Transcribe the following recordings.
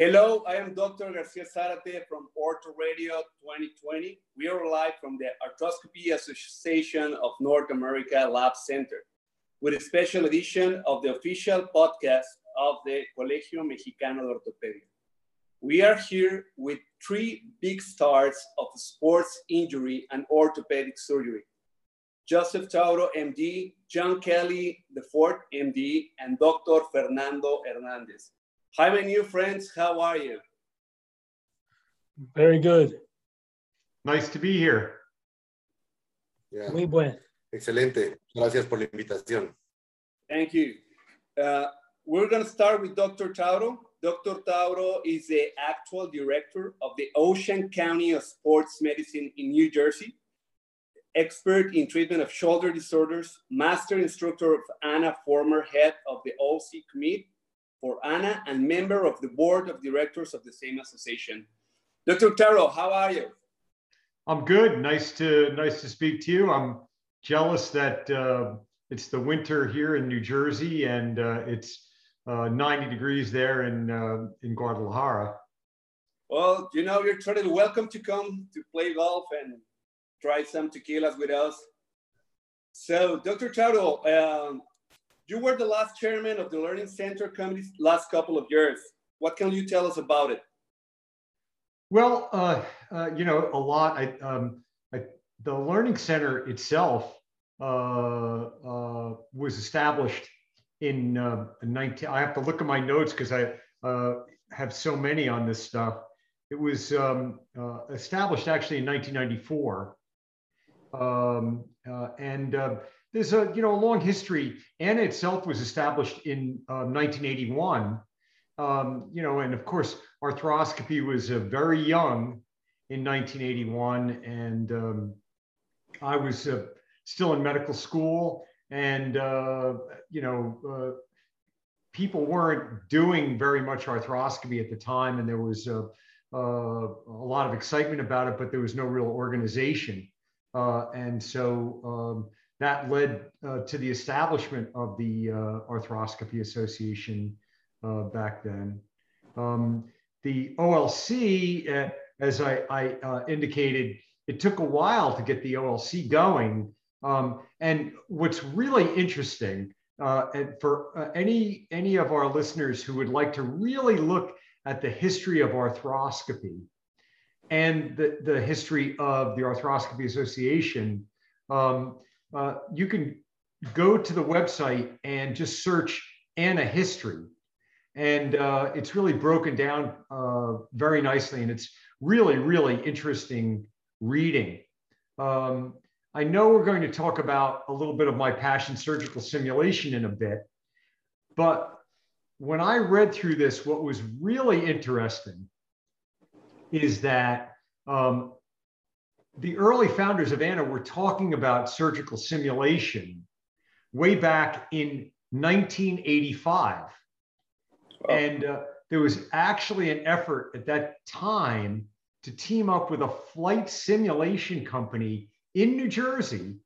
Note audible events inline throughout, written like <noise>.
Hello, I am Dr. Garcia Zarate from Ortho Radio 2020. We are live from the Arthroscopy Association of North America Lab Center with a special edition of the official podcast of the Colegio Mexicano de Ortopedia. We are here with three big stars of sports injury and orthopedic surgery. Joseph Tauro, MD, John Kelly, the fourth MD, and Dr. Fernando Hernandez. Hi, my new friends. How are you? Very good. Nice to be here. Yeah. Muy buen. Excelente. Gracias por la invitación. Thank you. Uh, we're going to start with Dr. Tauro. Dr. Tauro is the actual director of the Ocean County of Sports Medicine in New Jersey, expert in treatment of shoulder disorders, master instructor of ANA, former head of the OC Committee, for ANA and member of the board of directors of the same association. Dr. Tauro, how are you? I'm good. Nice to nice to speak to you. I'm jealous that uh, it's the winter here in New Jersey and uh, it's uh, 90 degrees there in uh, in Guadalajara. Well, you know, you're totally welcome to come to play golf and try some tequilas with us. So, Dr. Tauro, um, you were the last chairman of the Learning Center committee last couple of years. What can you tell us about it? Well, uh, uh, you know, a lot. I, um, I, the Learning Center itself uh, uh was established in, 19. Uh, I have to look at my notes because I uh, have so many on this stuff. It was um, established actually in 1994. Um, and there's a you know a long history. ANA itself was established in uh, 1981. Um, you know, and of course, arthroscopy was uh, very young in 1981, and um, I was uh, still in medical school, and uh, you know, uh, people weren't doing very much arthroscopy at the time, and there was a, uh, a lot of excitement about it, but there was no real organization, and so. Um, that led uh, to the establishment of the uh, Arthroscopy Association uh, back then. Um, the OLC, uh, as I, I uh, indicated, it took a while to get the OLC going. Um, and what's really interesting, uh, and for any, any of our listeners who would like to really look at the history of arthroscopy and the, the history of the Arthroscopy Association, um, uh, you can go to the website and just search Anna history. And uh, it's really broken down uh, very nicely. And it's really, really interesting reading. Um, I know we're going to talk about a little bit of my passion surgical simulation in a bit. But when I read through this, what was really interesting is that um, the early founders of ANA were talking about surgical simulation way back in 1985. Wow. And uh, there was actually an effort at that time to team up with a flight simulation company in New Jersey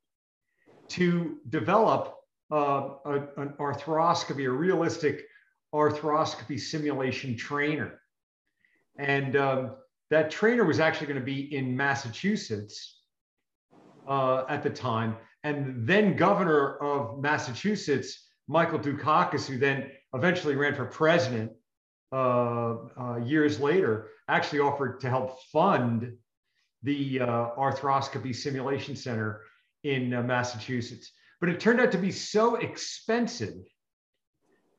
to develop uh, a, an arthroscopy, a realistic arthroscopy simulation trainer. And um, that trainer was actually going to be in Massachusetts uh, at the time. And then governor of Massachusetts, Michael Dukakis, who then eventually ran for president uh, uh, years later, actually offered to help fund the uh, arthroscopy simulation center in uh, Massachusetts. But it turned out to be so expensive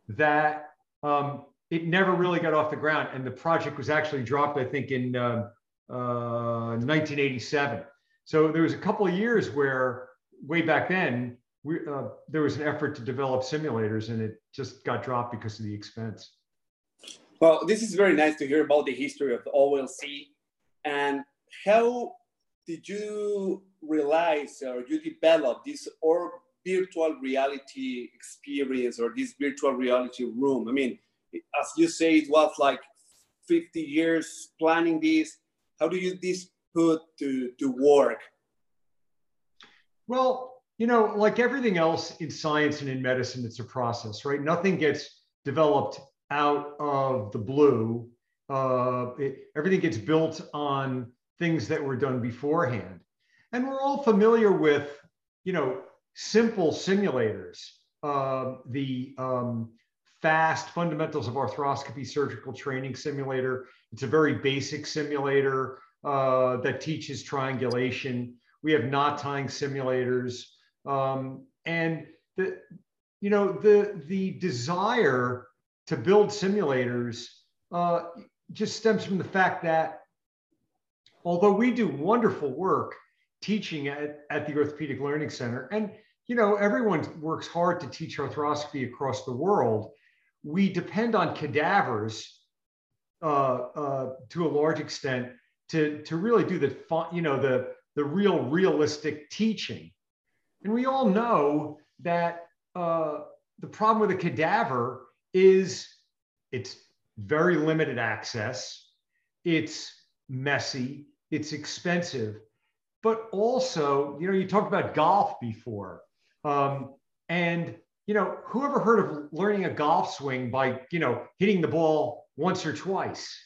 that um, it never really got off the ground. And the project was actually dropped, I think, in uh, uh, 1987. So there was a couple of years where, way back then, we, uh, there was an effort to develop simulators, and it just got dropped because of the expense. Well, this is very nice to hear about the history of the OLC. And how did you realize or you develop this or virtual reality experience or this virtual reality room? I mean, as you say, it was like 50 years planning this. How do you this put to, to work? Well, you know, like everything else in science and in medicine, it's a process, right? Nothing gets developed out of the blue. Uh, it, everything gets built on things that were done beforehand. And we're all familiar with, you know, simple simulators. Uh, the um, FAST Fundamentals of Arthroscopy Surgical Training Simulator. It's a very basic simulator uh, that teaches triangulation. We have knot tying simulators. Um, and the, you know, the, the desire to build simulators uh, just stems from the fact that although we do wonderful work teaching at, at the Orthopedic Learning Center, and you know, everyone works hard to teach arthroscopy across the world. We depend on cadavers uh, uh, to a large extent to, to really do the, you know, the, the real realistic teaching. And we all know that uh, the problem with a cadaver is it's very limited access, it's messy, it's expensive, but also, you know, you talked about golf before. Um, and, you know, who ever heard of learning a golf swing by, you know, hitting the ball once or twice,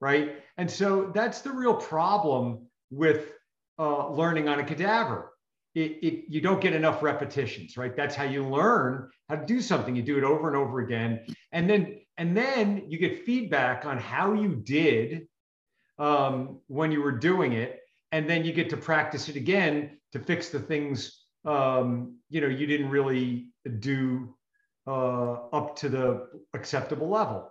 right? And so that's the real problem with uh, learning on a cadaver. It, it, you don't get enough repetitions, right? That's how you learn how to do something. You do it over and over again, and then and then you get feedback on how you did um, when you were doing it, and then you get to practice it again to fix the things um, you know you didn't really do uh, up to the acceptable level.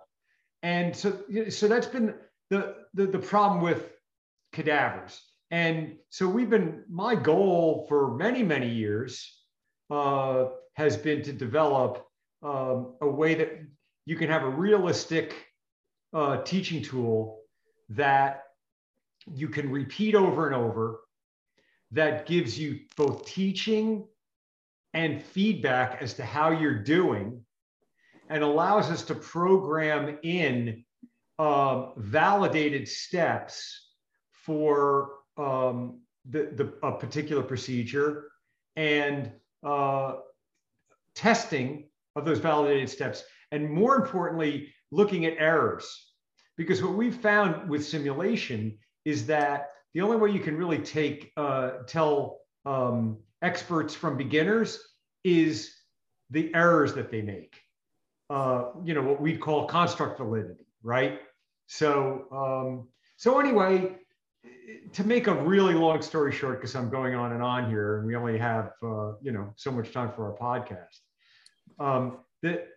And so so that's been the the, the problem with cadavers. And so we've been my goal for many many years uh, has been to develop um, a way that you can have a realistic uh, teaching tool that you can repeat over and over that gives you both teaching and feedback as to how you're doing and allows us to program in uh, validated steps for um, the, the, a particular procedure and uh, testing of those validated steps. And more importantly, looking at errors. Because what we've found with simulation is that the only way you can really take uh, tell um, experts from beginners is the errors that they make. Uh, you know what we'd call construct validity, right? So um, so anyway, to make a really long story short, because I'm going on and on here, and we only have uh, you know so much time for our podcast. Um, that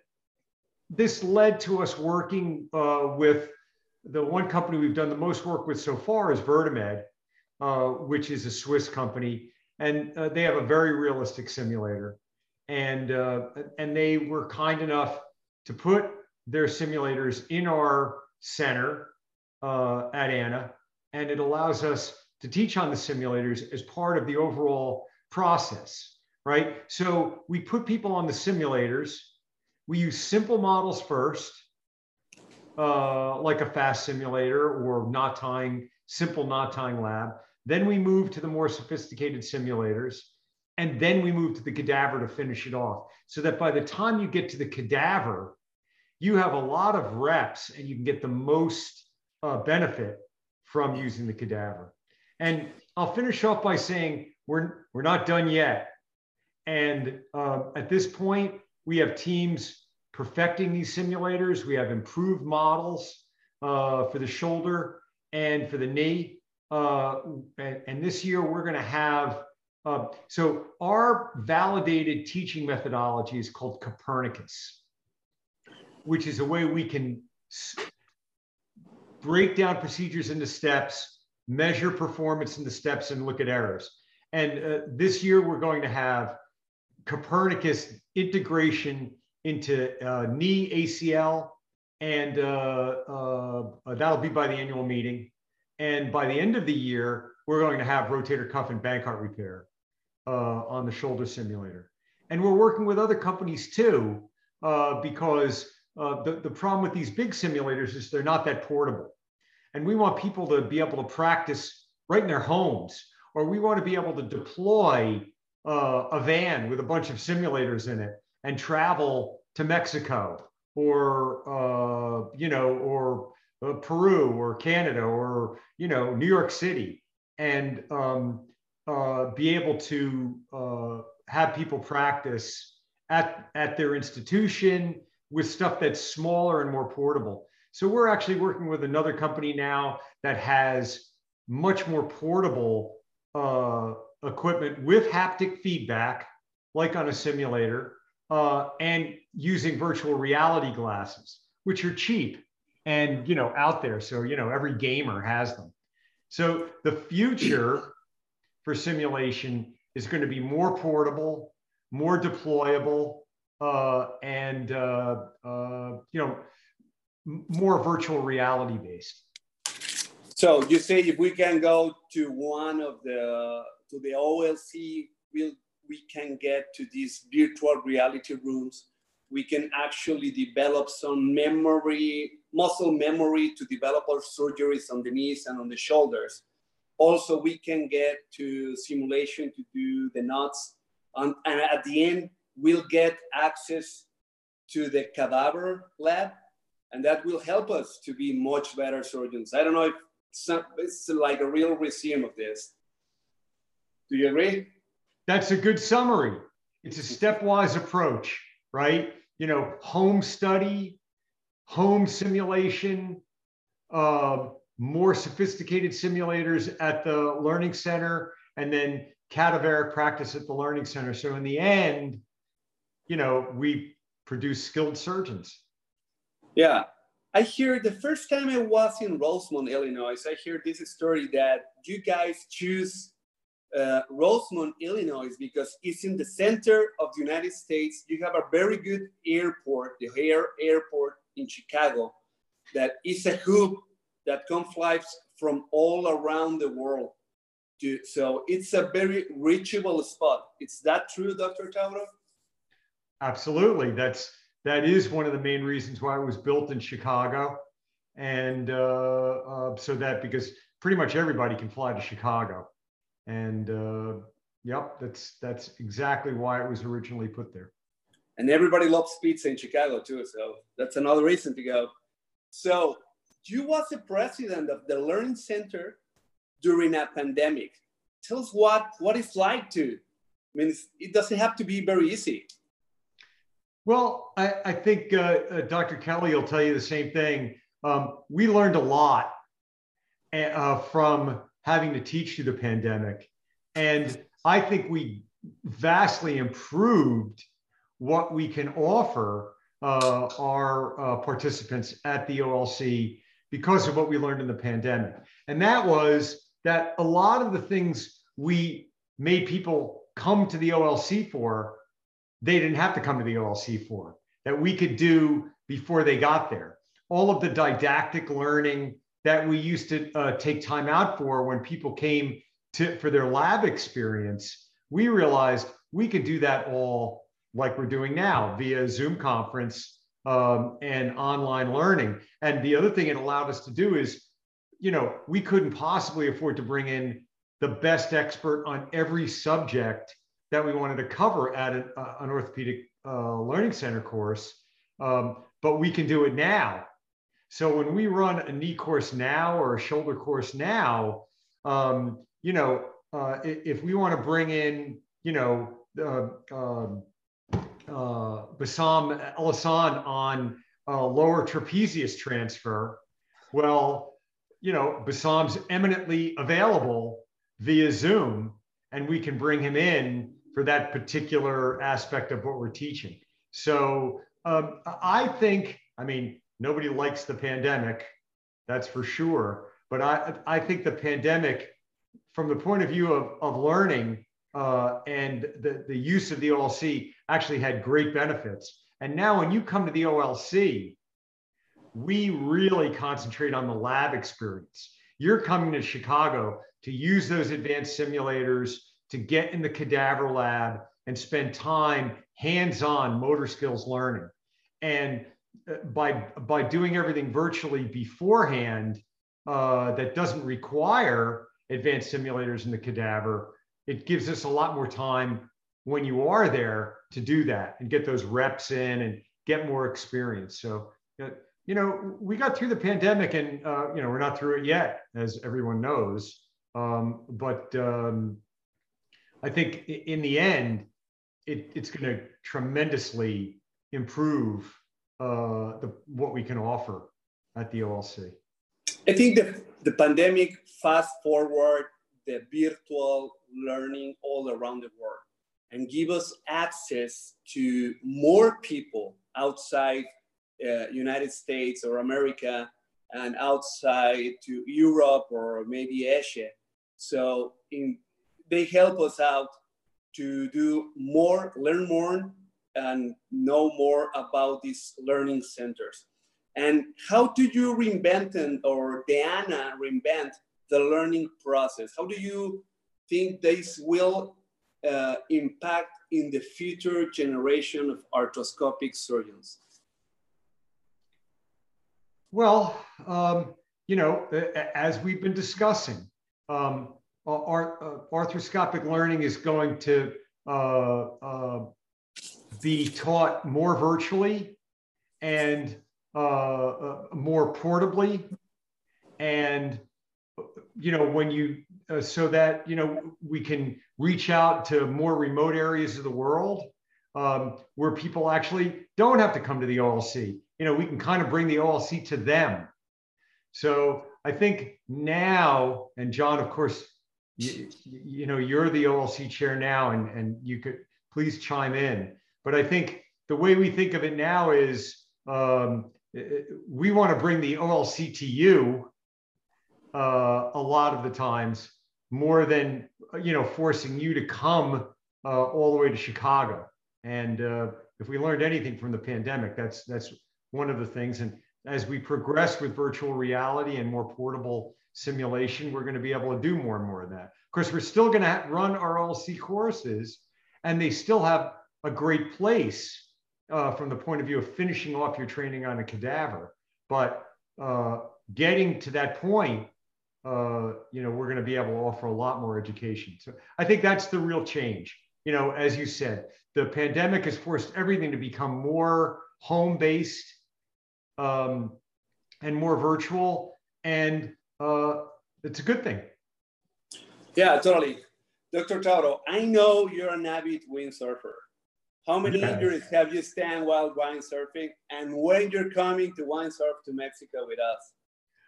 this led to us working uh, with the one company we've done the most work with so far is VirtaMed, uh, which is a Swiss company, and uh, they have a very realistic simulator. And uh, and they were kind enough to put their simulators in our center uh, at Anna, and it allows us to teach on the simulators as part of the overall process, right? So we put people on the simulators. We use simple models first uh, like a fast simulator or knot tying, simple knot tying lab. Then we move to the more sophisticated simulators. And then we move to the cadaver to finish it off. So that by the time you get to the cadaver, you have a lot of reps and you can get the most uh, benefit from using the cadaver. And I'll finish off by saying we're, we're not done yet. And uh, at this point, we have teams perfecting these simulators. We have improved models uh, for the shoulder and for the knee. Uh, and, this year we're going to have, uh, so our validated teaching methodology is called Copernicus, which is a way we can break down procedures into steps, measure performance in the steps, and look at errors. And uh, this year we're going to have Copernicus integration into uh, knee ACL, and uh, that'll be by the annual meeting. And by the end of the year, we're going to have rotator cuff and Bankart repair uh, on the shoulder simulator. And we're working with other companies too, uh, because uh, the, the problem with these big simulators is they're not that portable. And we want people to be able to practice right in their homes, or we want to be able to deploy a van with a bunch of simulators in it and travel to Mexico or uh, you know or uh, Peru or Canada or you know New York City and um, uh, be able to uh, have people practice at, at their institution with stuff that's smaller and more portable. So we're actually working with another company now that has much more portable uh, equipment with haptic feedback, like on a simulator, uh, and using virtual reality glasses, which are cheap and you know out there. So you know every gamer has them. So the future for simulation is going to be more portable, more deployable, uh, and uh, uh, you know more virtual reality based. So you say if we can go to one of the to the OLC, we'll, we can get to these virtual reality rooms. We can actually develop some memory, muscle memory to develop our surgeries on the knees and on the shoulders. Also, we can get to simulation to do the knots. And at the end, we'll get access to the cadaver lab, and that will help us to be much better surgeons. I don't know if some, it's like a real resume of this. Do you agree? That's a good summary. It's a stepwise approach, right? You know, home study, home simulation, uh, more sophisticated simulators at the learning center, and then cadaveric practice at the learning center. So in the end, you know, we produce skilled surgeons. Yeah. I hear the first time I was in Rosemont, Illinois, I hear this story that you guys choose uh, Rosemont, Illinois, because it's in the center of the United States. You have a very good airport, the O'Hare Airport in Chicago, that is a hub that come flights from all around the world. To, so it's a very reachable spot. Is that true, Dr. Tauro? Absolutely. That's that is one of the main reasons why it was built in Chicago, and uh, uh, so that because pretty much everybody can fly to Chicago, and uh, yep, that's that's exactly why it was originally put there. And everybody loves pizza in Chicago too, so that's another reason to go. So you was the president of the Learning Center during a pandemic. Tell us what what it's like to. I mean, it doesn't have to be very easy. Well, I, I think uh, uh, Dr. Kelly will tell you the same thing. Um, we learned a lot uh, from having to teach through the pandemic. And I think we vastly improved what we can offer uh, our uh, participants at the OLC because of what we learned in the pandemic. And that was that a lot of the things we made people come to the OLC for they didn't have to come to the OLC for, that we could do before they got there. All of the didactic learning that we used to uh, take time out for when people came to for their lab experience, we realized we could do that all like we're doing now via Zoom conference um, and online learning. And the other thing it allowed us to do is, you know, we couldn't possibly afford to bring in the best expert on every subject that we wanted to cover at an, uh, an orthopedic uh, learning center course, um, but we can do it now. So when we run a knee course now or a shoulder course now, um, you know, uh, if we want to bring in, you know, uh, uh, Bassem Elhassan on lower trapezius transfer, well, you know, Bassem's eminently available via Zoom, and we can bring him in for that particular aspect of what we're teaching. So um, I think, I mean, nobody likes the pandemic, that's for sure. But I, I think the pandemic, from the point of view of, of learning uh, and the, the use of the OLC, actually had great benefits. And now, when you come to the OLC, we really concentrate on the lab experience. You're coming to Chicago to use those advanced simulators to get in the cadaver lab and spend time hands-on motor skills learning. And by, by doing everything virtually beforehand uh, that doesn't require advanced simulators in the cadaver, it gives us a lot more time when you are there to do that and get those reps in and get more experience. So you know, we got through the pandemic and, uh, you know, we're not through it yet, as everyone knows. Um, but um, I think in the end, it, it's going to tremendously improve uh, the, what we can offer at the OLC. I think the, the pandemic fast forward the virtual learning all around the world and give us access to more people outside uh, United States or America and outside to Europe or maybe Asia. So in, they help us out to do more, learn more, and know more about these learning centers. And how do you reinvent and, or Diana reinvent the learning process? How do you think this will uh, impact in the future generation of arthroscopic surgeons? Well, um, you know, as we've been discussing, um, uh, arthroscopic learning is going to uh, uh, be taught more virtually and uh, uh, more portably. And, you know, when you, uh, so that, you know, we can reach out to more remote areas of the world um, where people actually don't have to come to the OLC. You know, we can kind of bring the OLC to them. So I think now, and John, of course, you, you know, you're the OLC chair now, and, and you could please chime in. But I think the way we think of it now is um, we want to bring the OLC to you uh, a lot of the times more than you know forcing you to come uh, all the way to Chicago. And uh, if we learned anything from the pandemic, that's that's one of the things. And as we progress with virtual reality and more portable simulation, we're going to be able to do more and more of that. Of course, we're still going to run our OLC courses, and they still have a great place uh, from the point of view of finishing off your training on a cadaver. But uh, getting to that point, uh, you know, we're going to be able to offer a lot more education. So I think that's the real change. You know, as you said, the pandemic has forced everything to become more home based um, and more virtual. And uh, it's a good thing. Yeah, totally. Dr. Tauro, I know you're an avid windsurfer. How many yes. injuries have you stand while windsurfing? And when you're coming to windsurf to Mexico with us?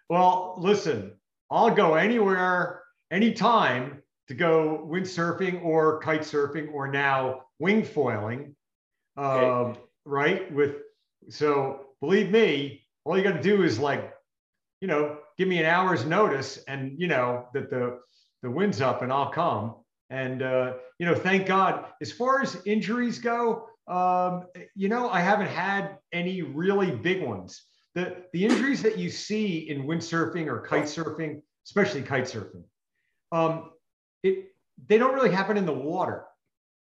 Well, listen, I'll go anywhere, anytime to go windsurfing or kite surfing or now wing foiling. Okay. Um, right? With so believe me, all you got to do is like, you know, give me an hour's notice and you know that the the wind's up and I'll come. And uh, you know, thank God. As far as injuries go, um, you know, I haven't had any really big ones. The the injuries that you see in windsurfing or kite surfing, especially kite surfing, um, it they don't really happen in the water,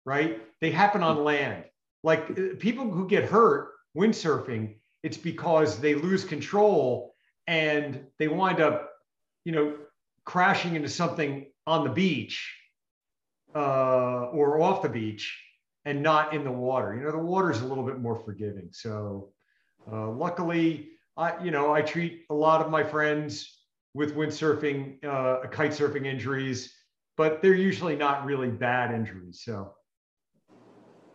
right? They happen on land. Like uh, people who get hurt windsurfing, it's because they lose control and they wind up, you know, crashing into something on the beach uh, or off the beach and not in the water. You know, the water is a little bit more forgiving. So uh, luckily, I, you know, I treat a lot of my friends with windsurfing, uh, kite surfing injuries, but they're usually not really bad injuries. So.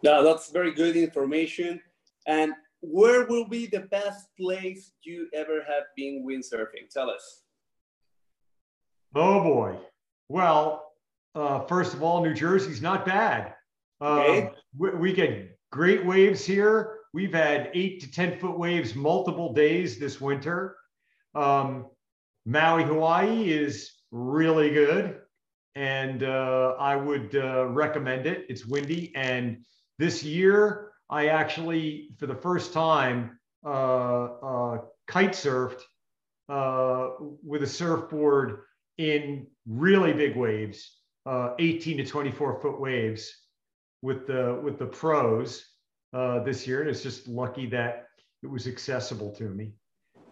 No, that's very good information. And where will be the best place you ever have been windsurfing? Tell us. Oh boy. Well, uh, first of all, New Jersey's not bad. Okay. Um, we, we, get great waves here. We've had eight to 10 foot waves multiple days this winter. Um, Maui, Hawaii is really good. And uh, I would uh, recommend it. It's windy. And this year, I actually, for the first time, uh, uh, kite surfed uh, with a surfboard in really big waves, uh, 18 to 24 foot waves with the with the pros uh, this year. And it's just lucky that it was accessible to me.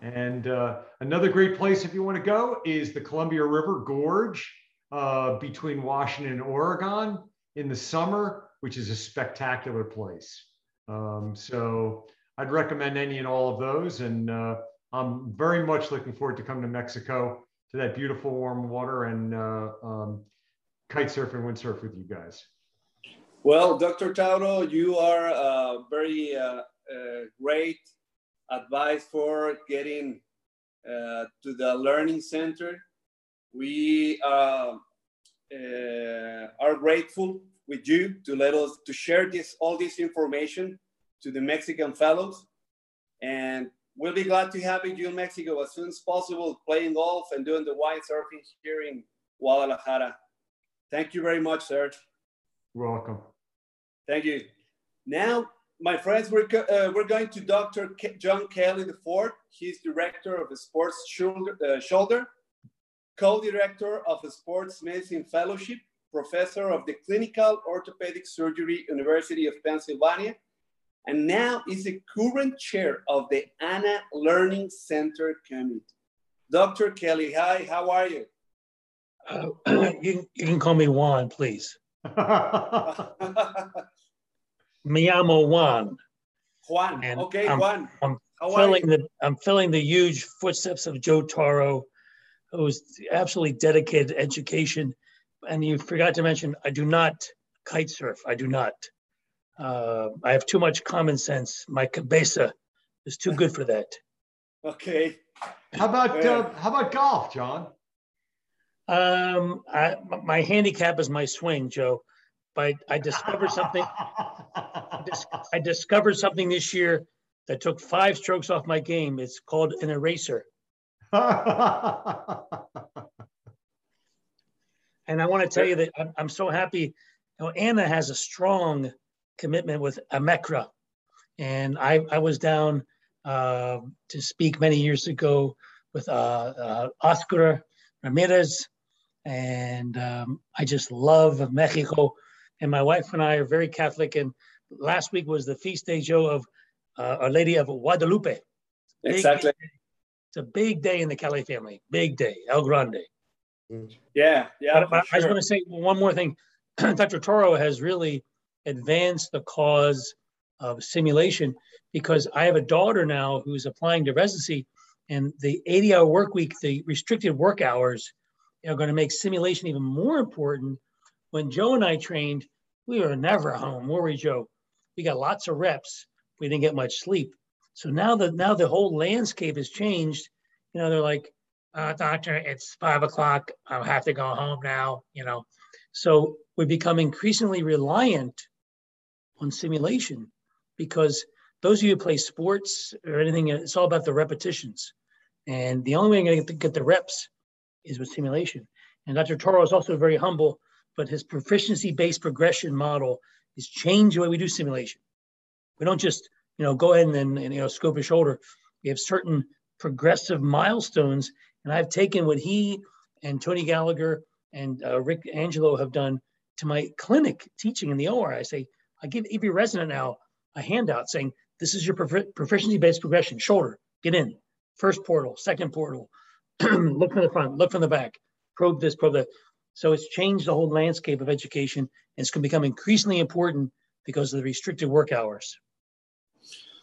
And uh, another great place if you want to go is the Columbia River Gorge uh, between Washington and Oregon in the summer, which is a spectacular place. Um, so I'd recommend any and all of those. And uh, I'm very much looking forward to coming to Mexico to that beautiful warm water and uh, um, kite surf and windsurf with you guys. Well, Dr. Tauro, you are a very uh, uh, great advice for getting uh, to the learning center. We uh, are grateful with you to let us to share this all this information to the Mexican fellows, and we'll be glad to have you in Mexico as soon as possible, playing golf and doing the wind surfing here in Guadalajara. Thank you very much, sir. You're welcome. Thank you. Now, my friends, we're, uh, we're going to Dr. Ke John Kelly IV. He's director of the Sports Shoulder, uh, Shoulder co-director of the Sports Medicine Fellowship, professor of the Clinical Orthopedic Surgery, University of Pennsylvania, and now is the current chair of the ANA Learning Center Committee. Dr. Kelly, hi, how are you? Uh, <clears throat> you, you can call me Juan, please. <laughs> Me llamo Juan. Juan. And okay, I'm, Juan. I'm filling the I'm filling the huge footsteps of Joe Tauro, who's absolutely dedicated to education. And you forgot to mention, I do not kite surf. I do not. Uh, I have too much common sense. My cabeza is too good for that. <laughs> Okay. How about uh, how about golf, John? Um, I, my handicap is my swing, Joe. But I discovered something. I discovered something this year that took five strokes off my game. It's called an eraser. <laughs> and I want to tell you that I'm, I'm so happy. You know, Anna has a strong commitment with AMECRA. And I, I was down uh, to speak many years ago with uh, uh, Oscar Ramirez. And um, I just love Mexico. And my wife and I are very Catholic. And last week was the feast day, Joe, of uh, Our Lady of Guadalupe. Exactly. It's a big day in the Kelly family. Big day, El Grande. Yeah, yeah. But, but sure. I just want to say one more thing. <clears throat> Dr. Tauro has really advanced the cause of simulation because I have a daughter now who's applying to residency, and the 80 hour work week, the restricted work hours, are going to make simulation even more important. When Joe and I trained, we were never home, were we, Joe? We got lots of reps. We didn't get much sleep. So now that now the whole landscape has changed. You know, they're like, uh, doctor, it's five o'clock. I have to go home now. You know, so we become increasingly reliant on simulation because those of you who play sports or anything, it's all about the repetitions. And the only way you're going to get the reps is with simulation. And Dr. Tauro is also very humble but his proficiency-based progression model is change the way we do simulation. We don't just, you know, go ahead and, and you know, scope a shoulder. We have certain progressive milestones, and I've taken what he and Tony Gallagher and uh, Rick Angelo have done to my clinic teaching in the OR. I say, I give every resident now a handout saying, this is your prof- proficiency-based progression, shoulder, get in, first portal, second portal, <clears throat> look from the front, look from the back, probe this, probe that. So it's changed the whole landscape of education, and it's going to become increasingly important because of the restricted work hours.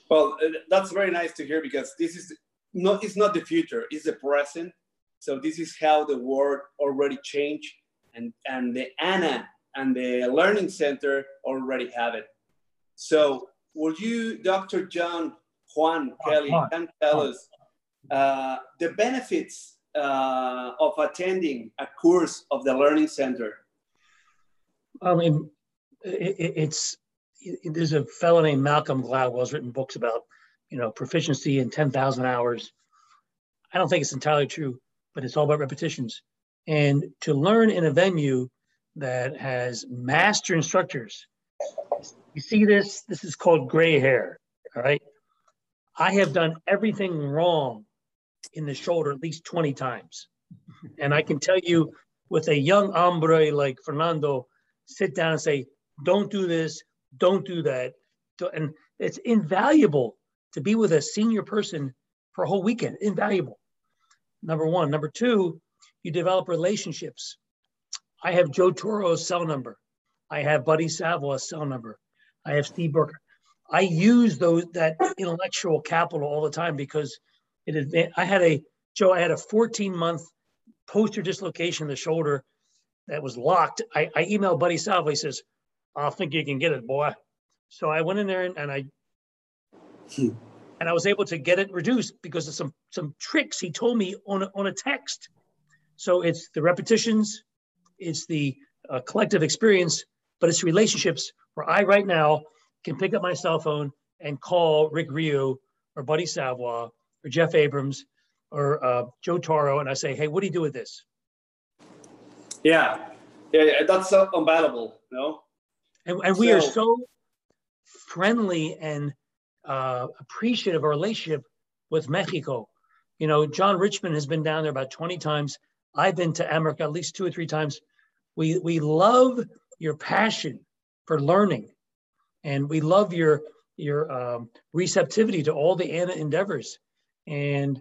Well, uh, that's very nice to hear because this is not it's not the future, it's the present. So this is how the world already changed, and and the ANA and the Learning Center already have it. So, would you, Dr. John Juan Kelly, can tell us uh, the benefits uh, of attending a course of the Learning Center? I mean, it, it's it, there's a fellow named Malcolm Gladwell who's written books about you know proficiency in 10,000 hours. I don't think it's entirely true, but it's all about repetitions. And to learn in a venue that has master instructors, you see this. This is called gray hair. All right. I have done everything wrong in the shoulder at least 20 times. And I can tell you with a young hombre like Fernando, sit down and say, don't do this, don't do that. And it's invaluable to be with a senior person for a whole weekend, invaluable. Number one. Number two, you develop relationships. I have Joe Tauro's cell number. I have Buddy Savoie's cell number. I have Steve Burkhart. I use those that intellectual capital all the time because it. I had a Joe. I had a 14 month posterior dislocation in the shoulder that was locked. I, I emailed Buddy Savoie. He says, "I think you can get it, boy." So I went in there and, and I hmm. and I was able to get it reduced because of some some tricks he told me on a, on a text. So it's the repetitions, it's the uh, collective experience, but it's relationships where I right now can pick up my cell phone and call Rick Ryu or Buddy Savoie or Jeff Abrams or uh, Joe Tauro, and I say, hey, what do you do with this? Yeah, yeah, that's uh, unvaluable, you know? And, and we so, are so friendly and uh, appreciative of our relationship with Mexico. You know, John Richmond has been down there about 20 times. I've been to America at least two or three times. We, we love your passion for learning and we love your your um, receptivity to all the ANA endeavors. And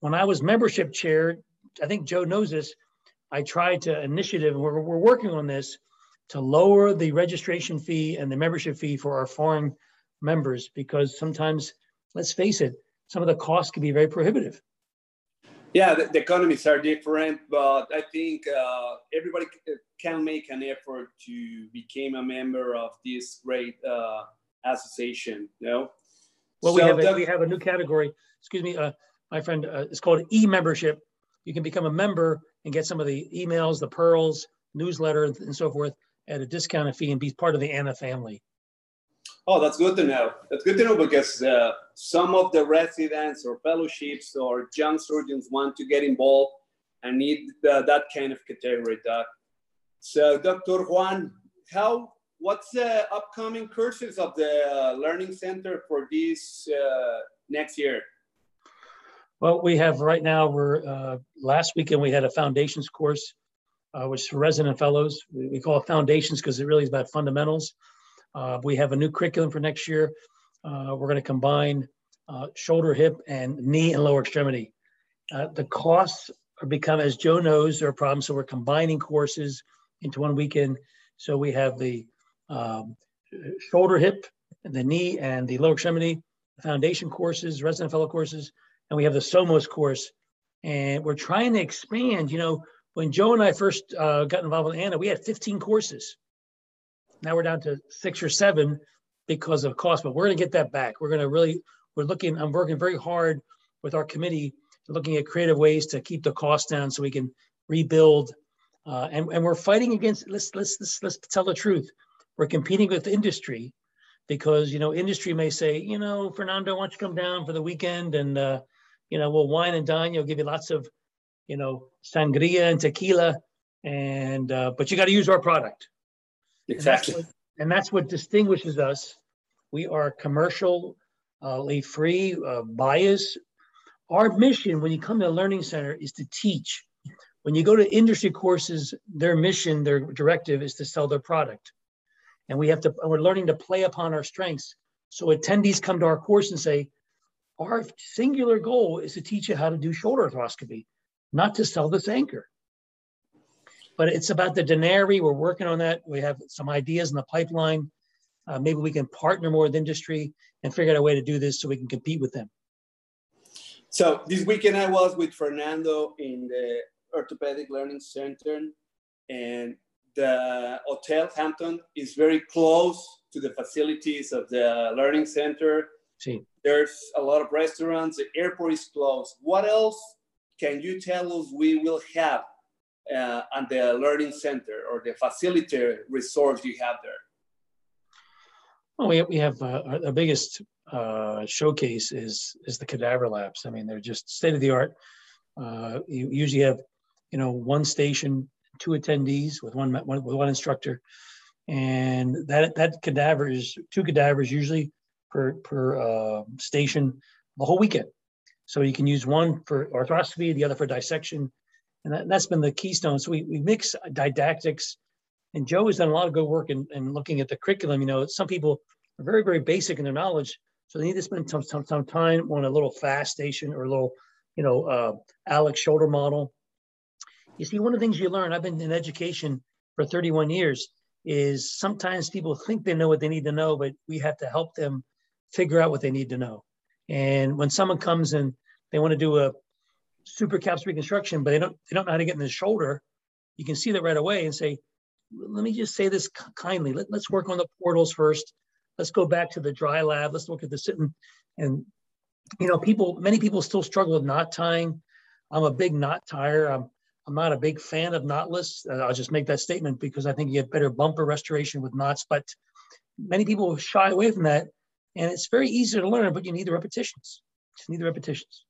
when I was membership chair, I think Joe knows this. I tried to initiative, and we're, we're working on this to lower the registration fee and the membership fee for our foreign members because sometimes, let's face it, some of the costs can be very prohibitive. Yeah, the, the economies are different, but I think uh, everybody can make an effort to become a member of this great uh, association. You know. Well, so we have a, we have a new category. Excuse me, uh, my friend. Uh, it's called e-membership. You can become a member and get some of the emails, the pearls, newsletter, and so forth at a discounted fee and be part of the Anna family. Oh, that's good to know. That's good to know because uh, some of the residents or fellowships or young surgeons want to get involved and need the, that kind of category, doc. So, Dr. Juan, how what's the upcoming courses of the uh, Learning Center for this uh, next year? Well, we have right now, we're uh, last weekend we had a foundations course, uh, which for resident fellows. We, we call it foundations because it really is about fundamentals. Uh, we have a new curriculum for next year. Uh, we're going to combine uh, shoulder, hip, and knee and lower extremity. Uh, the costs are become, as Joe knows, are a problem. So we're combining courses into one weekend. So we have the um, shoulder, hip, and the knee, and the lower extremity foundation courses, resident fellow courses, and we have the SOMOS course. And we're trying to expand. You know, when Joe and I first uh, got involved with ANA, we had 15 courses. Now we're down to six or seven because of cost, but we're going to get that back. We're going to really, we're looking, I'm working very hard with our committee, looking at creative ways to keep the cost down so we can rebuild. Uh, and, and we're fighting against, let's, let's, let's, let's tell the truth. We're competing with industry because, you know, industry may say, you know, Fernando, why don't you come down for the weekend and, uh, you know, we'll wine and dine. You'll give you lots of, you know, sangria and tequila. And, uh, but you got to use our product. Exactly. And that's, what, and that's what distinguishes us. We are commercially uh, free, uh, bias. Our mission when you come to a learning center is to teach. When you go to industry courses, their mission, their directive is to sell their product. And we have to, we're learning to play upon our strengths. So attendees come to our course and say, our singular goal is to teach you how to do shoulder arthroscopy, not to sell this anchor but it's about the denarii. We're working on that. We have some ideas in the pipeline. Uh, maybe we can partner more with industry and figure out a way to do this so we can compete with them. So this weekend I was with Fernando in the Orthopedic Learning Center and the Hotel Hampton is very close to the facilities of the Learning Center. See. There's a lot of restaurants, the airport is close. What else can you tell us we will have uh, and the learning center or the facility resource you have there? Well, we have, we have uh, our biggest uh, showcase is is the cadaver labs. I mean, they're just state of the art. Uh, you usually have, you know, one station, two attendees with one, one with one instructor, and that that cadaver is two cadavers usually per per uh, station the whole weekend. So you can use one for arthroscopy, the other for dissection, and that, has been the keystone. So we, we mix didactics, and Joe has done a lot of good work in, in looking at the curriculum. You know, some people are very, very basic in their knowledge, so they need to spend some, some, some time on a little fast station or a little, you know, uh, Alex shoulder model. You see, one of the things you learn, I've been in education for 31 years, is sometimes people think they know what they need to know, but we have to help them figure out what they need to know. And when someone comes and they want to do a supracaps reconstruction, but they don't they don't know how to get in the shoulder, you can see that right away and say, let me just say this kindly. Let, let's work on the portals first. Let's go back to the dry lab. Let's look at the sitting. And you know, people, many people still struggle with knot tying. I'm a big knot tire. I'm I'm not a big fan of knotless. Uh, I'll just make that statement because I think you get better bumper restoration with knots. But many people shy away from that, and it's very easy to learn, but you need the repetitions. Just need the repetitions.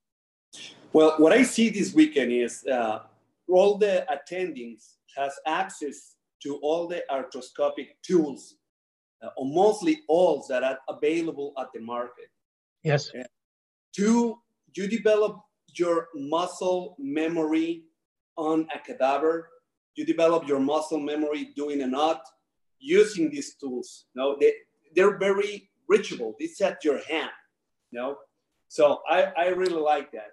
Well, what I see this weekend is uh, all the attendings has access to all the arthroscopic tools, uh, or mostly all that are available at the market. Yes. Uh, to you develop your muscle memory on a cadaver. You develop your muscle memory doing a knot using these tools. No, they, they're very reachable. It's at your hand. You know? So I, I really like that.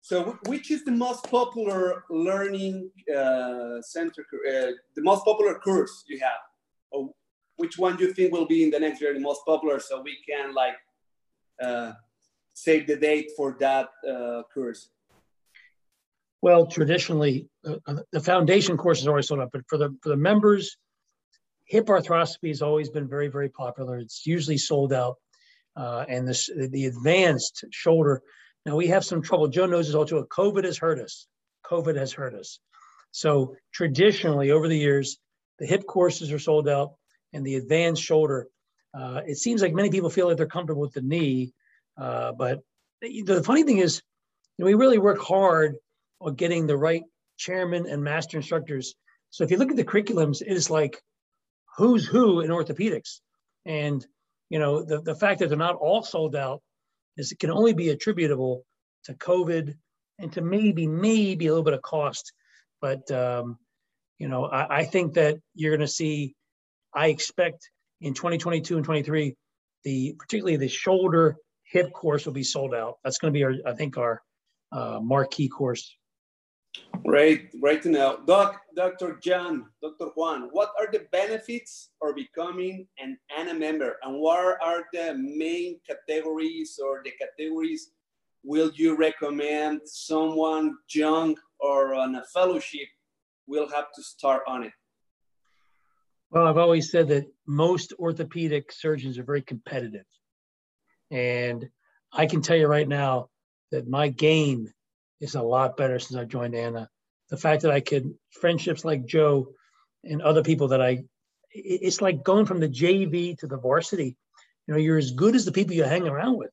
So which is the most popular learning uh, center, uh, the most popular course you have? Or which one do you think will be in the next year the most popular so we can like uh, save the date for that uh, course? Well, traditionally, uh, uh, the foundation course is always sold out, but for the for the members, hip arthroscopy has always been very very popular. It's usually sold out, uh, and this the advanced shoulder. Now we have some trouble. Joe knows this also. COVID has hurt us. COVID has hurt us. So traditionally, over the years, the hip courses are sold out, and the advanced shoulder. Uh, it seems like many people feel like they're comfortable with the knee, uh, but the, the funny thing is, you know, we really work hard on getting the right chairman and master instructors. So if you look at the curriculums, it is like who's who in orthopedics. And you know, the, the fact that they're not all sold out is it can only be attributable to COVID and to maybe, maybe a little bit of cost. But um, you know, I, I think that you're gonna see, I expect in 2022 and 23, the particularly the shoulder hip course will be sold out. That's going to be our, I think, our uh, marquee course. Great, great to know. Doc, Dr. John, Dr. Juan, what are the benefits of becoming an ANA member and what are the main categories or the categories will you recommend someone young or on a fellowship will have to start on it? Well, I've always said that most orthopedic surgeons are very competitive. And I can tell you right now that my game is a lot better since I joined ANA. The fact that I could friendships like Joe and other people that I, it's like going from the JV to the varsity. You know, you're as good as the people you hang around with,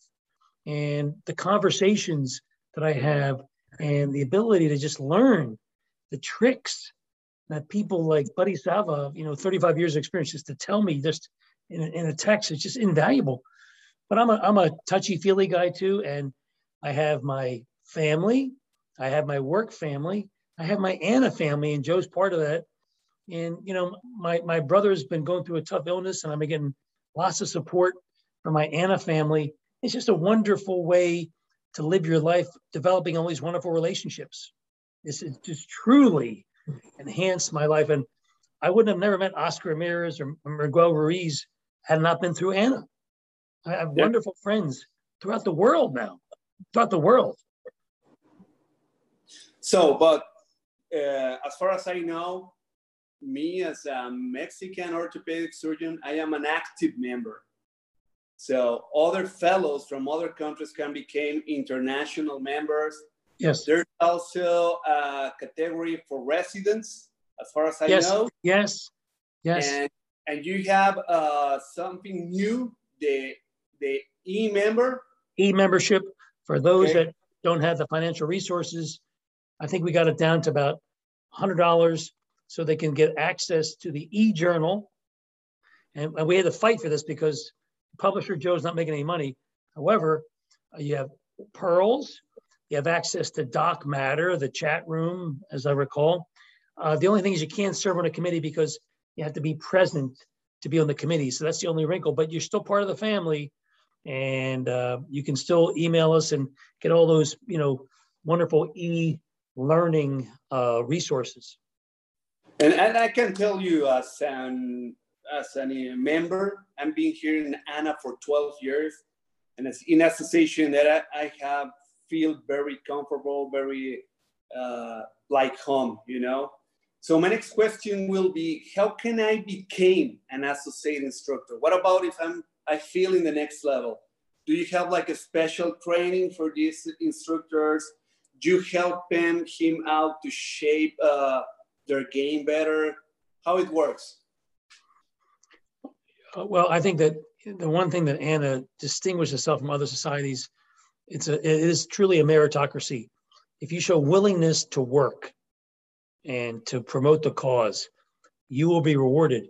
and the conversations that I have, and the ability to just learn the tricks that people like Buddy Savoie, you know, 35 years of experience, just to tell me just in a, in a text, it's just invaluable. But I'm a I'm a touchy feely guy too, and I have my family. I have my work family. I have my ANA family, and Joe's part of that. And you know, my my brother's been going through a tough illness, and I'm getting lots of support from my ANA family. It's just a wonderful way to live your life, developing all these wonderful relationships. This has just truly enhanced my life, and I wouldn't have never met Oscar Ramirez or Miguel Ruiz had not been through ANA. I have wonderful friends throughout the world now, throughout the world. So, but uh, as far as I know, me as a Mexican orthopedic surgeon, I am an active member. So other fellows from other countries can become international members. Yes. There's also a category for residents, as far as I yes. know. Yes. Yes. And, and you have uh, something new, the the e-member. E-membership for those okay. that don't have the financial resources I think we got it down to about $100 so they can get access to the e-journal. And, and we had to fight for this because publisher Joe's not making any money. However, uh, you have pearls, you have access to Doc Matter, the chat room, as I recall. Uh, the only thing is you can't serve on a committee because you have to be present to be on the committee. So that's the only wrinkle, but you're still part of the family and uh, you can still email us and get all those, you know, wonderful e learning uh, resources. And, and I can tell you as an, as a member, I'm being here in ANA for 12 years. and it's in association that I, I have feel very comfortable, very uh, like home, you know. So my next question will be, how can I become an associate instructor? What about if I'm I feel in the next level? Do you have like a special training for these instructors? You help them him out to shape uh, their game better? How it works? Uh, well, I think that the one thing that ANA distinguishes herself from other societies, it's a, it is truly a meritocracy. If you show willingness to work and to promote the cause, you will be rewarded.